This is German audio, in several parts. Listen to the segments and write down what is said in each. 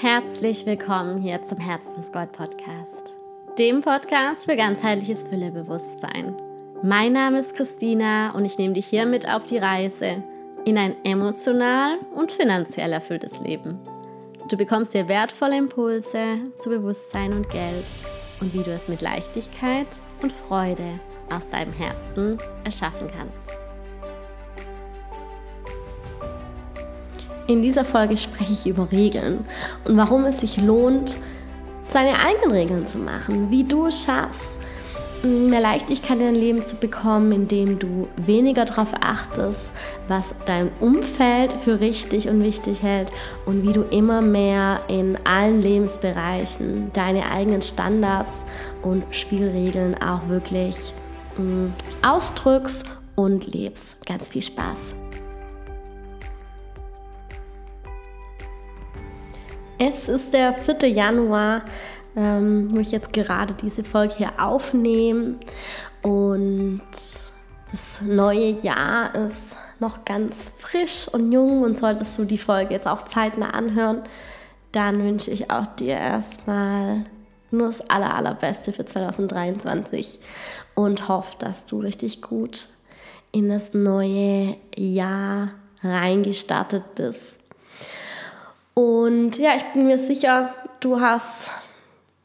Herzlich willkommen hier zum Herzensgold Podcast, dem Podcast für ganzheitliches Füllebewusstsein. Mein Name ist Christina und ich nehme dich hier mit auf die Reise in ein emotional und finanziell erfülltes Leben. Du bekommst hier wertvolle Impulse zu Bewusstsein und Geld und wie du es mit Leichtigkeit und Freude aus deinem Herzen erschaffen kannst. In dieser Folge spreche ich über Regeln und warum es sich lohnt, seine eigenen Regeln zu machen, wie du es schaffst, mehr Leichtigkeit in dein Leben zu bekommen, indem du weniger darauf achtest, was dein Umfeld für richtig und wichtig hält und wie du immer mehr in allen Lebensbereichen deine eigenen Standards und Spielregeln auch wirklich mh, mm, ausdrückst und lebst. Ganz viel Spaß! Es ist der 4. Januar, ähm, wo ich jetzt gerade diese Folge hier aufnehme. Und das neue Jahr ist noch ganz frisch und jung und solltest du die Folge jetzt auch zeitnah anhören, dann wünsche ich auch dir erstmal nur das aller, allerbeste für 2023 und hoffe, dass du richtig gut in das neue Jahr reingestartet bist. Und ja, ich bin mir sicher, du hast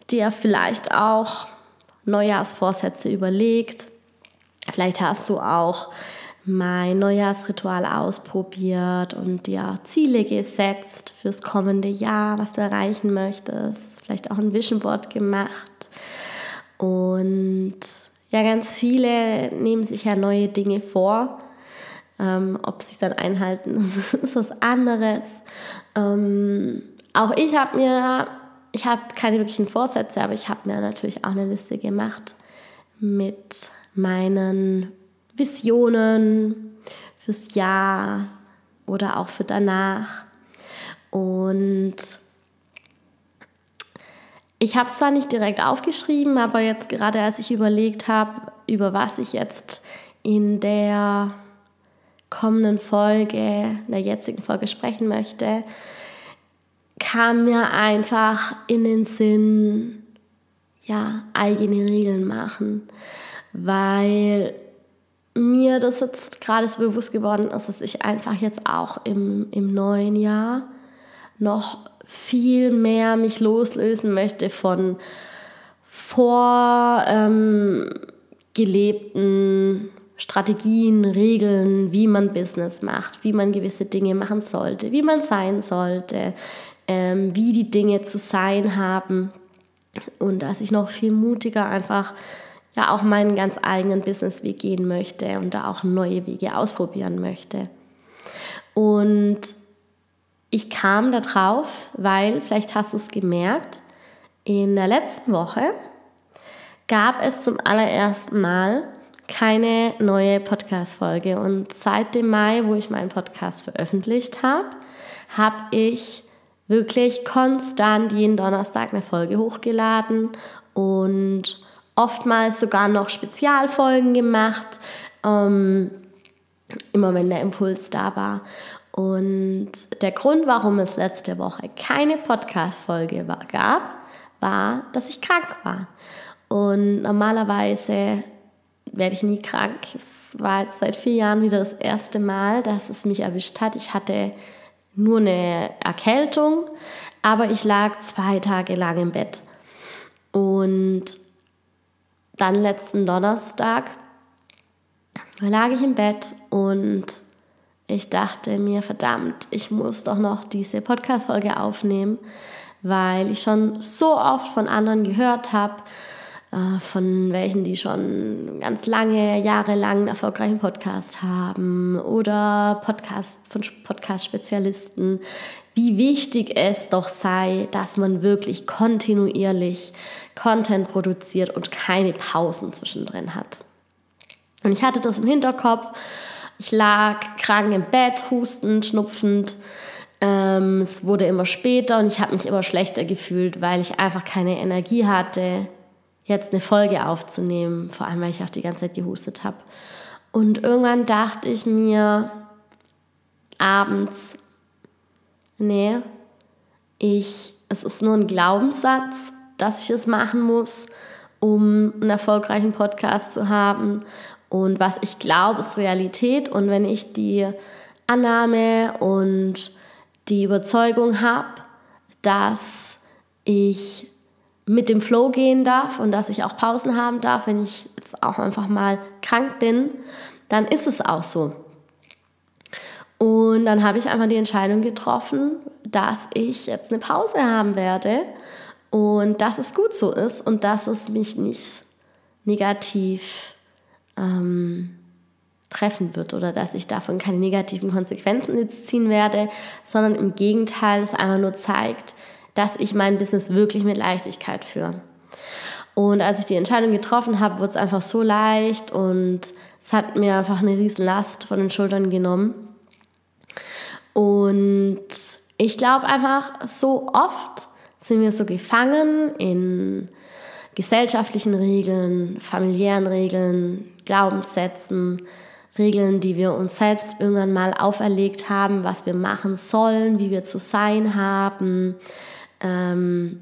dir vielleicht auch Neujahrsvorsätze überlegt. Vielleicht hast du auch mein Neujahrsritual ausprobiert und dir Ziele gesetzt fürs kommende Jahr, was du erreichen möchtest. Vielleicht auch ein Vision Board gemacht. Und ja, ganz viele nehmen sich ja neue Dinge vor. Ähm, ob sie es dann einhalten, ist was anderes. Ähm, auch ich habe mir, ich habe keine wirklichen Vorsätze, aber ich habe mir natürlich auch eine Liste gemacht mit meinen Visionen fürs Jahr oder auch für danach. Und ich habe es zwar nicht direkt aufgeschrieben, aber jetzt gerade als ich überlegt habe, über was ich jetzt in der kommenden Folge, in der jetzigen Folge sprechen möchte, kam mir einfach in den Sinn, ja, eigene Regeln machen, weil mir das jetzt gerade so bewusst geworden ist, dass ich einfach jetzt auch im, im neuen Jahr noch viel mehr mich loslösen möchte von vorgelebten ähm, Strategien, Regeln, wie man Business macht, wie man gewisse Dinge machen sollte, wie man sein sollte, ähm, wie die Dinge zu sein haben und dass ich noch viel mutiger einfach ja auch meinen ganz eigenen Businessweg gehen möchte und da auch neue Wege ausprobieren möchte. Und ich kam da drauf, weil vielleicht hast du es gemerkt, in der letzten Woche gab es zum allerersten Mal keine neue Podcast-Folge. Und seit dem Mai, wo ich meinen Podcast veröffentlicht habe, habe ich wirklich konstant jeden Donnerstag eine Folge hochgeladen und oftmals sogar noch Spezialfolgen gemacht, ähm, immer wenn der Impuls da war. Und der Grund, warum es letzte Woche keine Podcast-Folge gab, war, dass ich krank war. Und normalerweise werde ich nie krank. Es war jetzt seit vier Jahren wieder das erste Mal, dass es mich erwischt hat. Ich hatte nur eine Erkältung, aber ich lag zwei Tage lang im Bett. Und dann letzten Donnerstag lag ich im Bett und ich dachte mir, verdammt, ich muss doch noch diese Podcast-Folge aufnehmen, weil ich schon so oft von anderen gehört habe, von welchen, die schon ganz lange, jahrelang einen erfolgreichen Podcast haben oder Podcast von Podcast-Spezialisten, wie wichtig es doch sei, dass man wirklich kontinuierlich Content produziert und keine Pausen zwischendrin hat. Und ich hatte das im Hinterkopf. Ich lag krank im Bett, hustend, schnupfend. Ähm, es wurde immer später und ich habe mich immer schlechter gefühlt, weil ich einfach keine Energie hatte, jetzt eine Folge aufzunehmen, vor allem weil ich auch die ganze Zeit gehustet habe. Und irgendwann dachte ich mir abends, nee, ich es ist nur ein Glaubenssatz, dass ich es machen muss, um einen erfolgreichen Podcast zu haben. Und was ich glaube, ist Realität. Und wenn ich die Annahme und die Überzeugung habe, dass ich mit dem Flow gehen darf und dass ich auch Pausen haben darf, wenn ich jetzt auch einfach mal krank bin, dann ist es auch so. Und dann habe ich einfach die Entscheidung getroffen, dass ich jetzt eine Pause haben werde und dass es gut so ist und dass es mich nicht negativ ähm, treffen wird oder dass ich davon keine negativen Konsequenzen jetzt ziehen werde, sondern im Gegenteil es einfach nur zeigt, dass ich mein Business wirklich mit Leichtigkeit führe. Und als ich die Entscheidung getroffen habe, wurde es einfach so leicht und es hat mir einfach eine riesen Last von den Schultern genommen. Und ich glaube einfach, so oft sind wir so gefangen in gesellschaftlichen Regeln, familiären Regeln, Glaubenssätzen, Regeln, die wir uns selbst irgendwann mal auferlegt haben, was wir machen sollen, wie wir zu sein haben, ähm,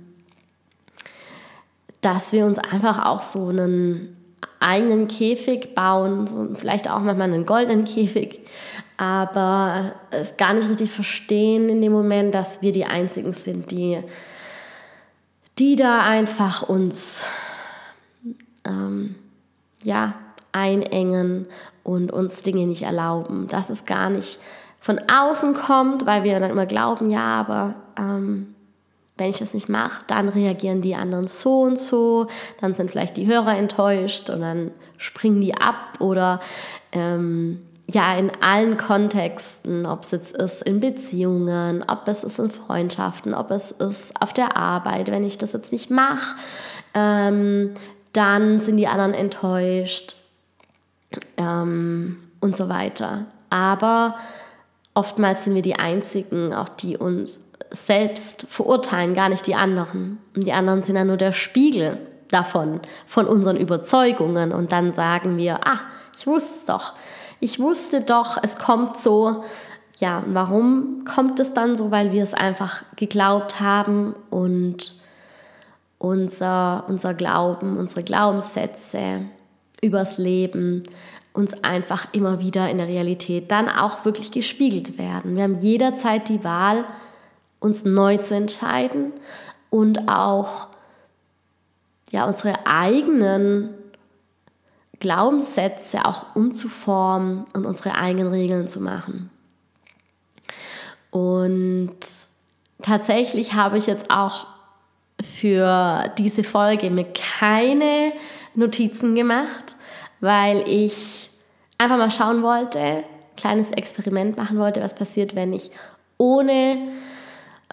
dass wir uns einfach auch so einen eigenen Käfig bauen, vielleicht auch manchmal einen goldenen Käfig, aber es gar nicht richtig verstehen in dem Moment, dass wir die Einzigen sind, die, die da einfach uns ähm, ja, einengen und uns Dinge nicht erlauben. Dass es gar nicht von außen kommt, weil wir dann immer glauben, ja, aber ähm, wenn ich das nicht mache, dann reagieren die anderen so und so, dann sind vielleicht die Hörer enttäuscht und dann springen die ab oder ähm, ja, in allen Kontexten, ob es jetzt ist in Beziehungen, ob es ist in Freundschaften, ob es ist auf der Arbeit, wenn ich das jetzt nicht mache, ähm, dann sind die anderen enttäuscht ähm, und so weiter. Aber oftmals sind wir die Einzigen, auch die uns selbst verurteilen, gar nicht die anderen. Und die anderen sind ja nur der Spiegel davon, von unseren Überzeugungen. Und dann sagen wir, ah, ich wusste doch, ich wusste doch, es kommt so. Ja, warum kommt es dann so? Weil wir es einfach geglaubt haben und unser, unser Glauben, unsere Glaubenssätze übers Leben uns einfach immer wieder in der Realität dann auch wirklich gespiegelt werden. Wir haben jederzeit die Wahl, uns neu zu entscheiden und auch ja, unsere eigenen Glaubenssätze auch umzuformen und unsere eigenen Regeln zu machen. Und tatsächlich habe ich jetzt auch für diese Folge mir keine Notizen gemacht, weil ich einfach mal schauen wollte, kleines Experiment machen wollte, was passiert, wenn ich ohne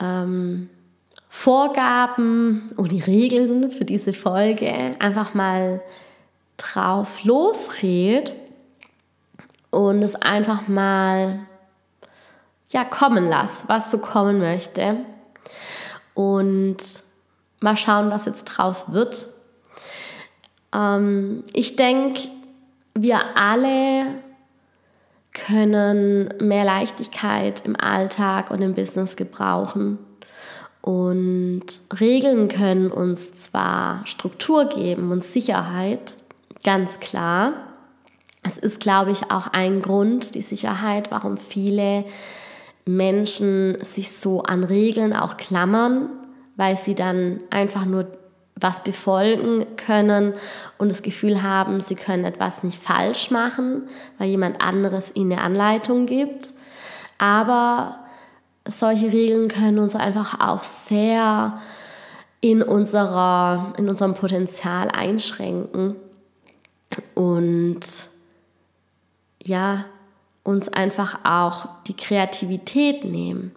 ähm, Vorgaben und die Regeln für diese Folge einfach mal drauf losredet und es einfach mal ja kommen lass, was so kommen möchte und mal schauen, was jetzt draus wird. Ähm, ich denke, wir alle können mehr Leichtigkeit im Alltag und im Business gebrauchen. Und Regeln können uns zwar Struktur geben und Sicherheit, ganz klar. Es ist, glaube ich, auch ein Grund, die Sicherheit, warum viele Menschen sich so an Regeln auch klammern, weil sie dann einfach nur was befolgen können und das Gefühl haben, sie können etwas nicht falsch machen, weil jemand anderes ihnen eine Anleitung gibt. Aber solche Regeln können uns einfach auch sehr in, unserer, in unserem Potenzial einschränken und ja, uns einfach auch die Kreativität nehmen.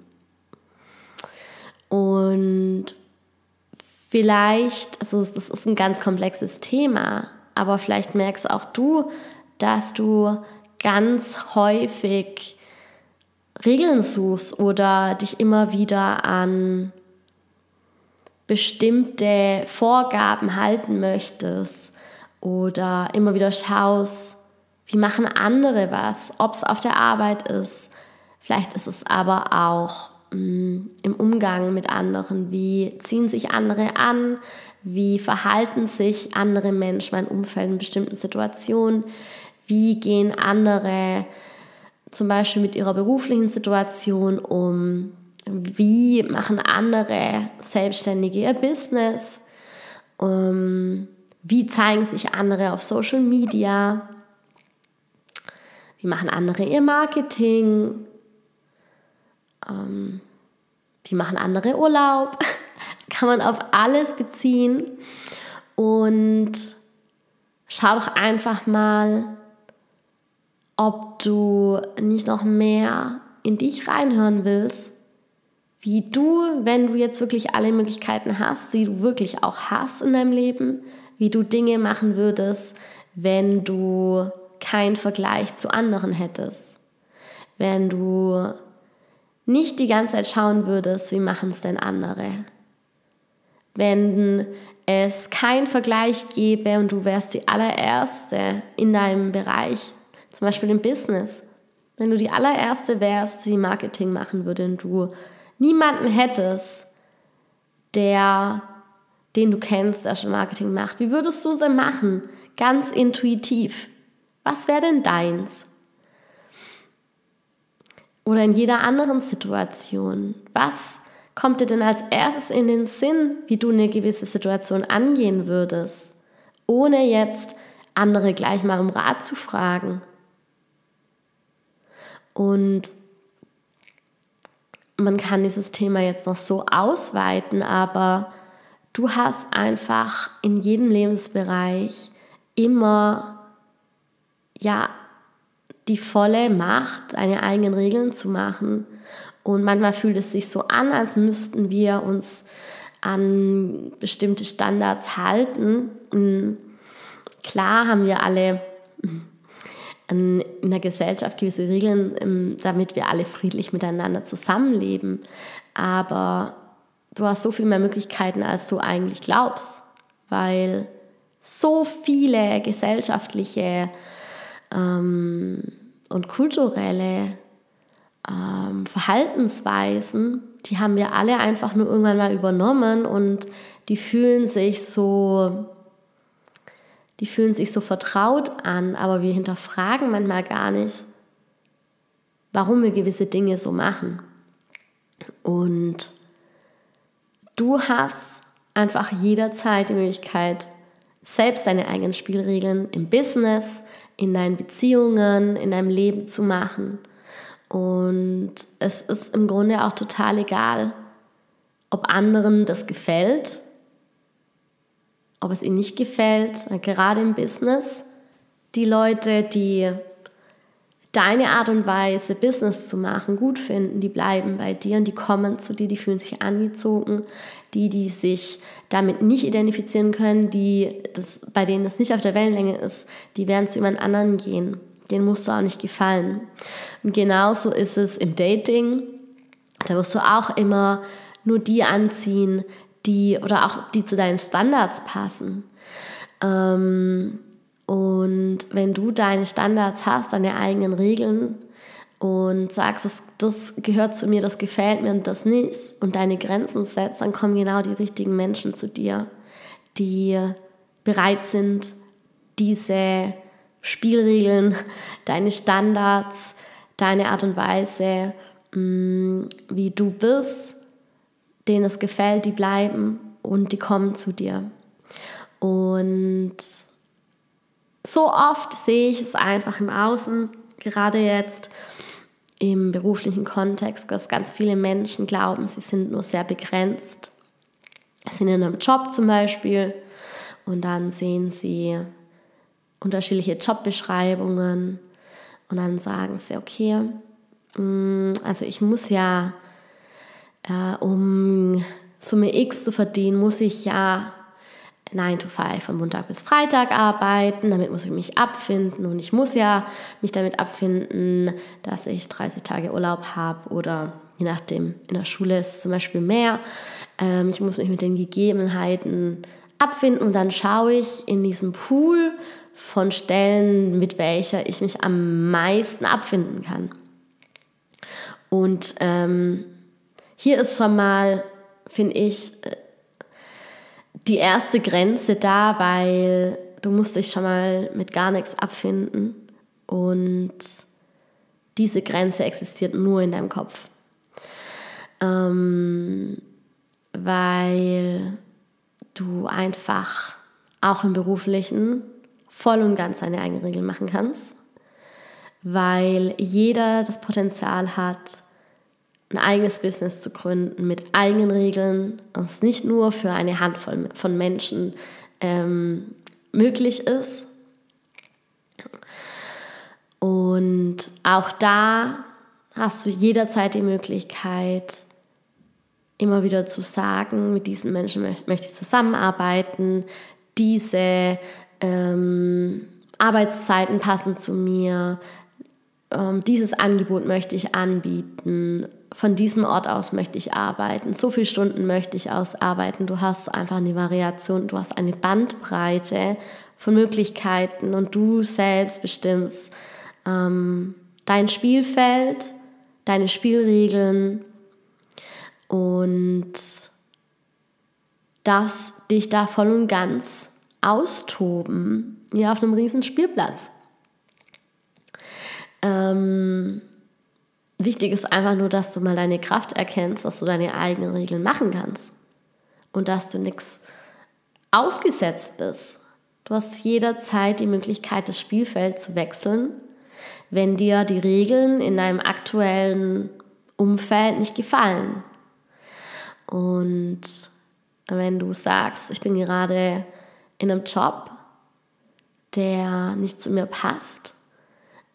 Und vielleicht, also das ist ein ganz komplexes Thema, aber vielleicht merkst auch du, dass du ganz häufig Regeln suchst oder dich immer wieder an bestimmte Vorgaben halten möchtest oder immer wieder schaust, wie machen andere was, ob es auf der Arbeit ist. Vielleicht ist es aber auch mm, im Umgang mit anderen. Wie ziehen sich andere an? Wie verhalten sich andere Menschen, mein Umfeld in bestimmten Situationen? Wie gehen andere zum Beispiel mit ihrer beruflichen Situation um? Wie machen andere Selbstständige ihr Business? Um, wie zeigen sich andere auf Social Media? Wie machen andere ihr Marketing? Um, wie machen andere Urlaub? Das kann man auf alles beziehen. Und schau doch einfach mal, ob du nicht noch mehr in dich reinhören willst, wie du, wenn du jetzt wirklich alle Möglichkeiten hast, die du wirklich auch hast in deinem Leben, wie du Dinge machen würdest, wenn du keinen Vergleich zu anderen hättest. Wenn du nicht die ganze Zeit schauen würdest, wie machen es denn andere. Wenn es keinen Vergleich gäbe und du wärst die allererste in deinem Bereich, zum Beispiel im Business. Wenn du die allererste wärst, die Marketing machen würde und du niemanden hättest, der, den du kennst, der schon Marketing macht, wie würdest du es machen? Ganz intuitiv. Was wäre denn deins? Oder in jeder anderen Situation. Was kommt dir denn als erstes in den Sinn, wie du eine gewisse Situation angehen würdest, ohne jetzt andere gleich mal um Rat zu fragen? Und man kann dieses Thema jetzt noch so ausweiten, aber du hast einfach in jedem Lebensbereich immer ja die volle Macht, deine eigenen Regeln zu machen. Und manchmal fühlt es sich so an, als müssten wir uns an bestimmte Standards halten. Klar haben wir alle in der Gesellschaft gewisse Regeln, ähm, damit wir alle friedlich miteinander zusammenleben. Aber du hast so viel mehr Möglichkeiten, als du eigentlich glaubst, weil so viele gesellschaftliche ähm, und kulturelle ähm, Verhaltensweisen, die haben wir alle einfach nur irgendwann mal übernommen und die fühlen sich so die fühlen sich so vertraut an, aber wir hinterfragen manchmal gar nicht, warum wir gewisse Dinge so machen. Und du hast einfach jederzeit die Möglichkeit, selbst deine eigenen Spielregeln im Business, in deinen Beziehungen, in deinem Leben zu machen. Und es ist im Grunde auch total egal, ob anderen das gefällt ob es ihnen nicht gefällt, gerade im Business. Die Leute, die deine Art und Weise, Business zu machen, gut finden, die bleiben bei dir und die kommen zu dir, die fühlen sich angezogen. Die, die sich damit nicht identifizieren können, die das, bei denen das nicht auf der Wellenlänge ist, die werden zu jemand anderen gehen. Den musst du auch nicht gefallen. Und genauso ist es im Dating. Da wirst du auch immer nur die anziehen, die oder auch die zu deinen Standards passen. Ähm, und wenn du deine Standards hast, deine eigenen Regeln und sagst, das, das gehört zu mir, das gefällt mir und das nicht und deine Grenzen setzt, dann kommen genau die richtigen Menschen zu dir, die bereit sind, diese Spielregeln, deine Standards, deine Art und Weise, mm, wie du bist, denen es gefällt, die bleiben und die kommen zu dir. Und so oft sehe ich es einfach im Außen, gerade jetzt im beruflichen Kontext, dass ganz viele Menschen glauben, sie sind nur sehr begrenzt. Sie sind in einem Job zum Beispiel und dann sehen sie unterschiedliche Jobbeschreibungen und dann sagen sie, okay, mm, also ich muss ja äh, um Summe X zu verdienen, muss ich ja 9 to 5 von Montag bis Freitag arbeiten, damit muss ich mich abfinden und ich muss ja mich damit abfinden, dass ich 30 Tage Urlaub habe oder je nachdem, in der Schule ist es zum Beispiel mehr. Ähm, ich muss mich mit den Gegebenheiten abfinden und dann schaue ich in diesem Pool von Stellen, mit welcher ich mich am meisten abfinden kann. Und ähm, hier ist schon mal, finde ich, die erste Grenze da, weil du musst dich schon mal mit gar nichts abfinden und diese Grenze existiert nur in deinem Kopf. Ähm, weil du einfach auch im beruflichen voll und ganz deine eigenen Regeln machen kannst, weil jeder das Potenzial hat, ein eigenes Business zu gründen mit eigenen Regeln es nicht nur für eine Handvoll von Menschen ähm, möglich ist. Und auch da hast du jederzeit die Möglichkeit, immer wieder zu sagen, mit diesen Menschen möchte ich zusammenarbeiten, diese ähm, Arbeitszeiten passen zu mir, ähm, dieses Angebot möchte ich anbieten, von diesem Ort aus möchte ich arbeiten, so viele Stunden möchte ich ausarbeiten. Du hast einfach eine Variation, du hast eine Bandbreite von Möglichkeiten und du selbst bestimmst ähm, dein Spielfeld, deine Spielregeln und dass dich da voll und ganz austoben, wie auf einem riesen Spielplatz. Ähm, wichtig ist einfach nur, dass du mal deine Kraft erkennst, dass du deine eigenen Regeln machen kannst und dass du nichts ausgesetzt bist. Du hast jederzeit die Möglichkeit, das Spielfeld zu wechseln, wenn dir die Regeln in deinem aktuellen Umfeld nicht gefallen. Und wenn du sagst, ich bin gerade in einem Job, der nicht zu mir passt,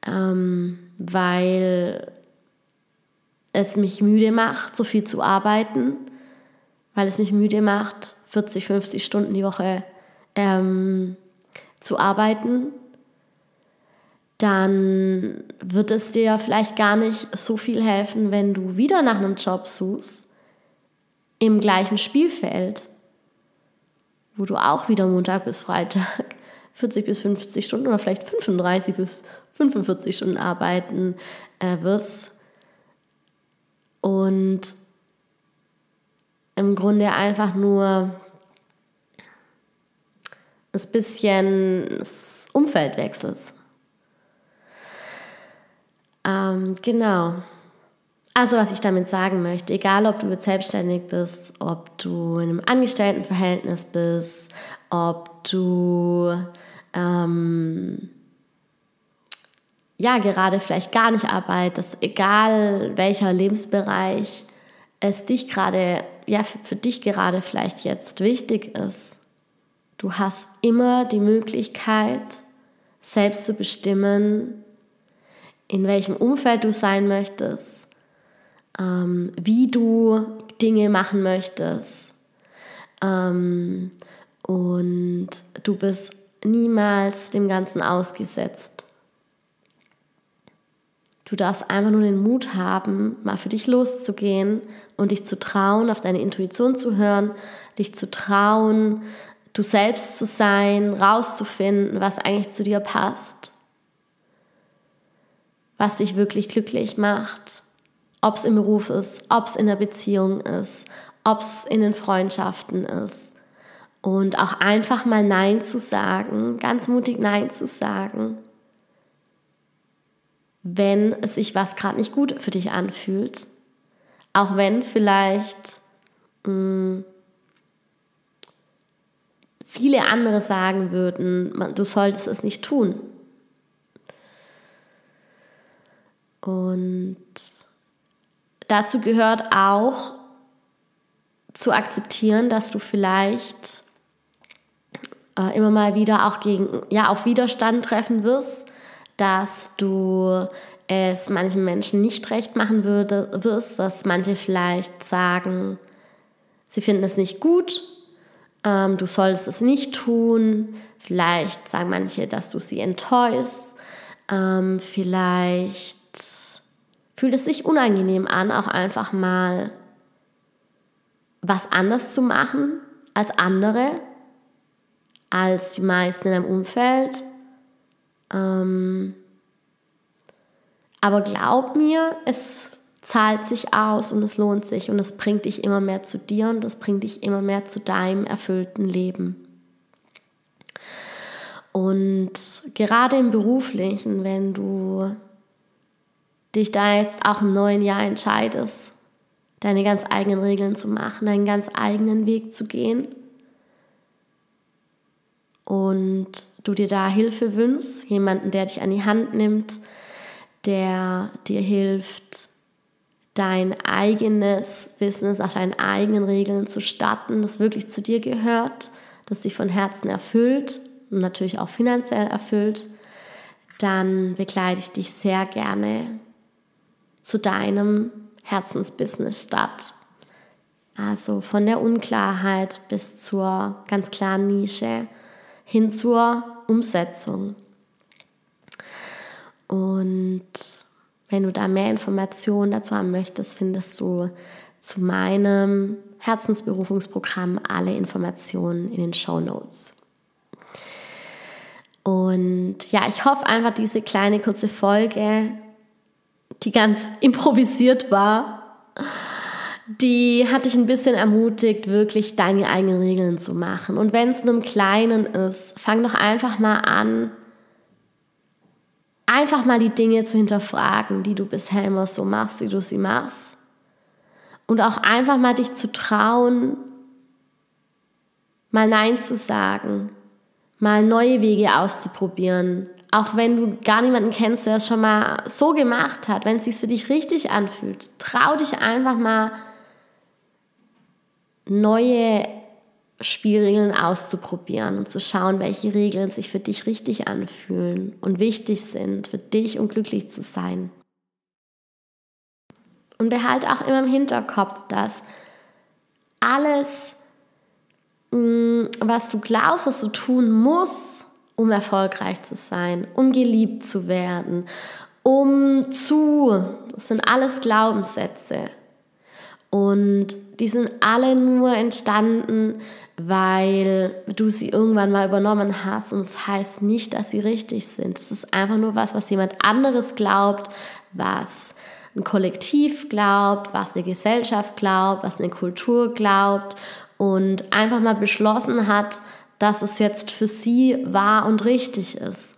ähm, weil es mich müde macht, so viel zu arbeiten, weil es mich müde macht, 40, 50 Stunden die Woche ähm, zu arbeiten, dann wird es dir vielleicht gar nicht so viel helfen, wenn du wieder nach einem Job suchst, im gleichen Spielfeld, wo du auch wieder Montag bis Freitag 40 bis 50 Stunden oder vielleicht 35 bis 45 Stunden arbeiten äh, wirst. Und im Grunde einfach nur ein bisschen das Umfeld wechselst. Ähm, genau. Also was ich damit sagen möchte, egal ob du jetzt selbstständig bist, ob du in einem Angestelltenverhältnis bist, ob du ähm, ja gerade vielleicht gar nicht arbeitest, egal welcher Lebensbereich es dich gerade, ja für dich gerade vielleicht jetzt wichtig ist, du hast immer die Möglichkeit, selbst zu bestimmen, in welchem Umfeld du sein möchtest ähm, wie du Dinge machen möchtest. Ähm, und du bist niemals dem Ganzen ausgesetzt. Du darfst einfach nur den Mut haben, mal für dich loszugehen und dich zu trauen, auf deine Intuition zu hören, dich zu trauen, du selbst zu sein, rauszufinden, was eigentlich zu dir passt, was dich wirklich glücklich macht ob es im Beruf ist, ob es in der Beziehung ist, ob es in den Freundschaften ist. Und auch einfach mal Nein zu sagen, ganz mutig Nein zu sagen, wenn sich was gerade nicht gut für dich anfühlt. Auch wenn vielleicht mh, hm, viele andere sagen würden, man, du solltest es nicht tun. Und dazu gehört auch zu akzeptieren, dass du vielleicht äh, immer mal wieder auch gegen, ja, auf Widerstand treffen wirst, dass du es manchen Menschen nicht recht machen würde, wirst, dass manche vielleicht sagen, sie finden es nicht gut, ähm, du solltest es nicht tun, vielleicht sagen manche, dass du sie enttäuschst, ähm, vielleicht fühlt es sich unangenehm an, auch einfach mal was anders zu machen als andere, als die meisten in deinem Umfeld. Ähm, aber glaub mir, es zahlt sich aus und es lohnt sich und es bringt dich immer mehr zu dir und es bringt dich immer mehr zu deinem erfüllten Leben. Und gerade im beruflichen, wenn du dich da jetzt auch im neuen Jahr entscheidest, deine ganz eigenen Regeln zu machen, deinen ganz eigenen Weg zu gehen und du dir da Hilfe wünschst, jemanden, der dich an die Hand nimmt, der dir hilft, dein eigenes Business nach deinen eigenen Regeln zu starten, das wirklich zu dir gehört, das dich von Herzen erfüllt und natürlich auch finanziell erfüllt, dann begleite ich dich sehr gerne zu deinem Herzensbusiness statt. Also von der Unklarheit bis zur ganz klaren Nische hin zur Umsetzung. Und wenn du da mehr Informationen dazu haben möchtest, findest du zu meinem Herzensberufungsprogramm alle Informationen in den Show Notes. Und ja, ich hoffe einfach, diese kleine kurze Folge die ganz improvisiert war, die hat dich ein bisschen ermutigt, wirklich deine eigenen Regeln zu machen. Und wenn es nur im Kleinen ist, fang doch einfach mal an, einfach mal die Dinge zu hinterfragen, die du bisher immer so machst, wie du sie machst. Und auch einfach mal dich zu trauen, mal Nein zu sagen, mal neue Wege auszuprobieren, auch wenn du gar niemanden kennst, der es schon mal so gemacht hat, wenn es sich für dich richtig anfühlt, trau dich einfach mal neue Spielregeln auszuprobieren und zu schauen, welche Regeln sich für dich richtig anfühlen und wichtig sind für dich, um glücklich zu sein. Und behalte auch immer im Hinterkopf, dass alles, mm, was du glaubst, was du tun musst, um erfolgreich zu sein, um geliebt zu werden, um zu, das sind alles Glaubenssätze. Und die sind alle nur entstanden, weil du sie irgendwann mal übernommen hast. Und es das heißt nicht, dass sie richtig sind. Es ist einfach nur was, was jemand anderes glaubt, was ein Kollektiv glaubt, was eine Gesellschaft glaubt, was eine Kultur glaubt und einfach mal beschlossen hat, dass es jetzt für sie wahr und richtig ist.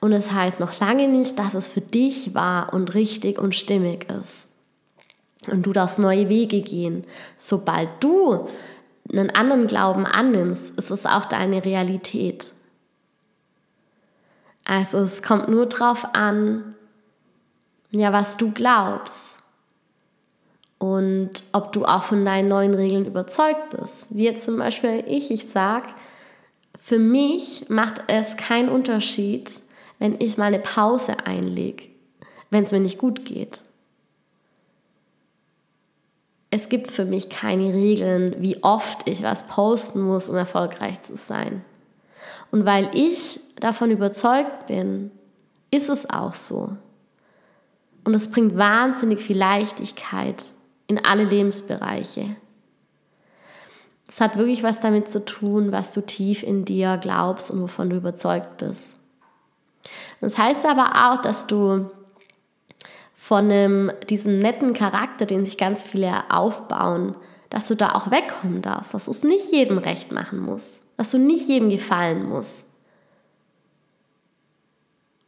Und es heißt noch lange nicht, dass es für dich wahr und richtig und stimmig ist. Und du darfst neue Wege gehen. Sobald du einen anderen Glauben annimmst, ist es auch deine Realität. Also es kommt nur darauf an, ja, was du glaubst und ob du auch von deinen neuen Regeln überzeugt bist. Wie jetzt zum Beispiel ich, ich sage, für mich macht es keinen Unterschied, wenn ich mal eine Pause einlege, wenn es mir nicht gut geht. Es gibt für mich keine Regeln, wie oft ich was posten muss, um erfolgreich zu sein. Und weil ich davon überzeugt bin, ist es auch so. Und es bringt wahnsinnig viel Leichtigkeit in alle Lebensbereiche. Es hat wirklich was damit zu tun, was du tief in dir glaubst und wovon du überzeugt bist. Das heißt aber auch, dass du von einem, diesem netten Charakter, den sich ganz viele aufbauen, dass du da auch wegkommen darfst, dass du es nicht jedem recht machen musst, dass du nicht jedem gefallen musst.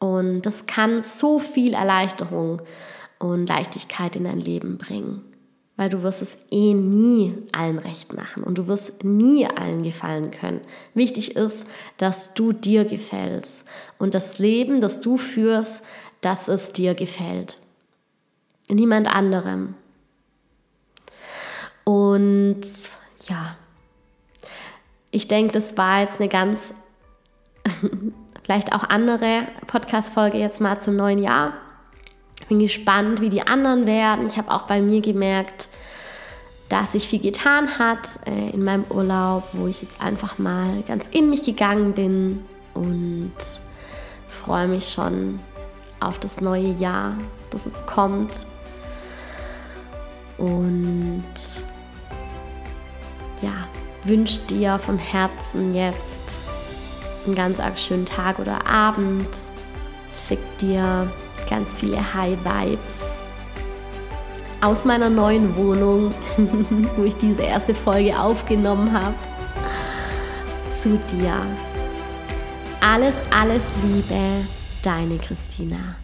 Und das kann so viel Erleichterung und Leichtigkeit in dein Leben bringen weil du wirst es eh nie allen recht machen und du wirst nie allen gefallen können. Wichtig ist, dass du dir gefällst und das Leben, das du führst, dass es dir gefällt. Niemand anderem. Und ja, ich denke, das war jetzt eine ganz, vielleicht auch andere Podcast-Folge jetzt mal zum neuen Jahr. Bin gespannt, wie die anderen werden. Ich habe auch bei mir gemerkt, dass sich viel getan hat äh, in meinem Urlaub, wo ich jetzt einfach mal ganz in mich gegangen bin und freue mich schon auf das neue Jahr, das jetzt kommt. Und ja, wünsche dir vom Herzen jetzt einen ganz arg schönen Tag oder Abend. Schick dir ganz viele High Vibes aus meiner neuen Wohnung, wo ich diese erste Folge aufgenommen habe, zu dir. Alles, alles Liebe, deine Christina.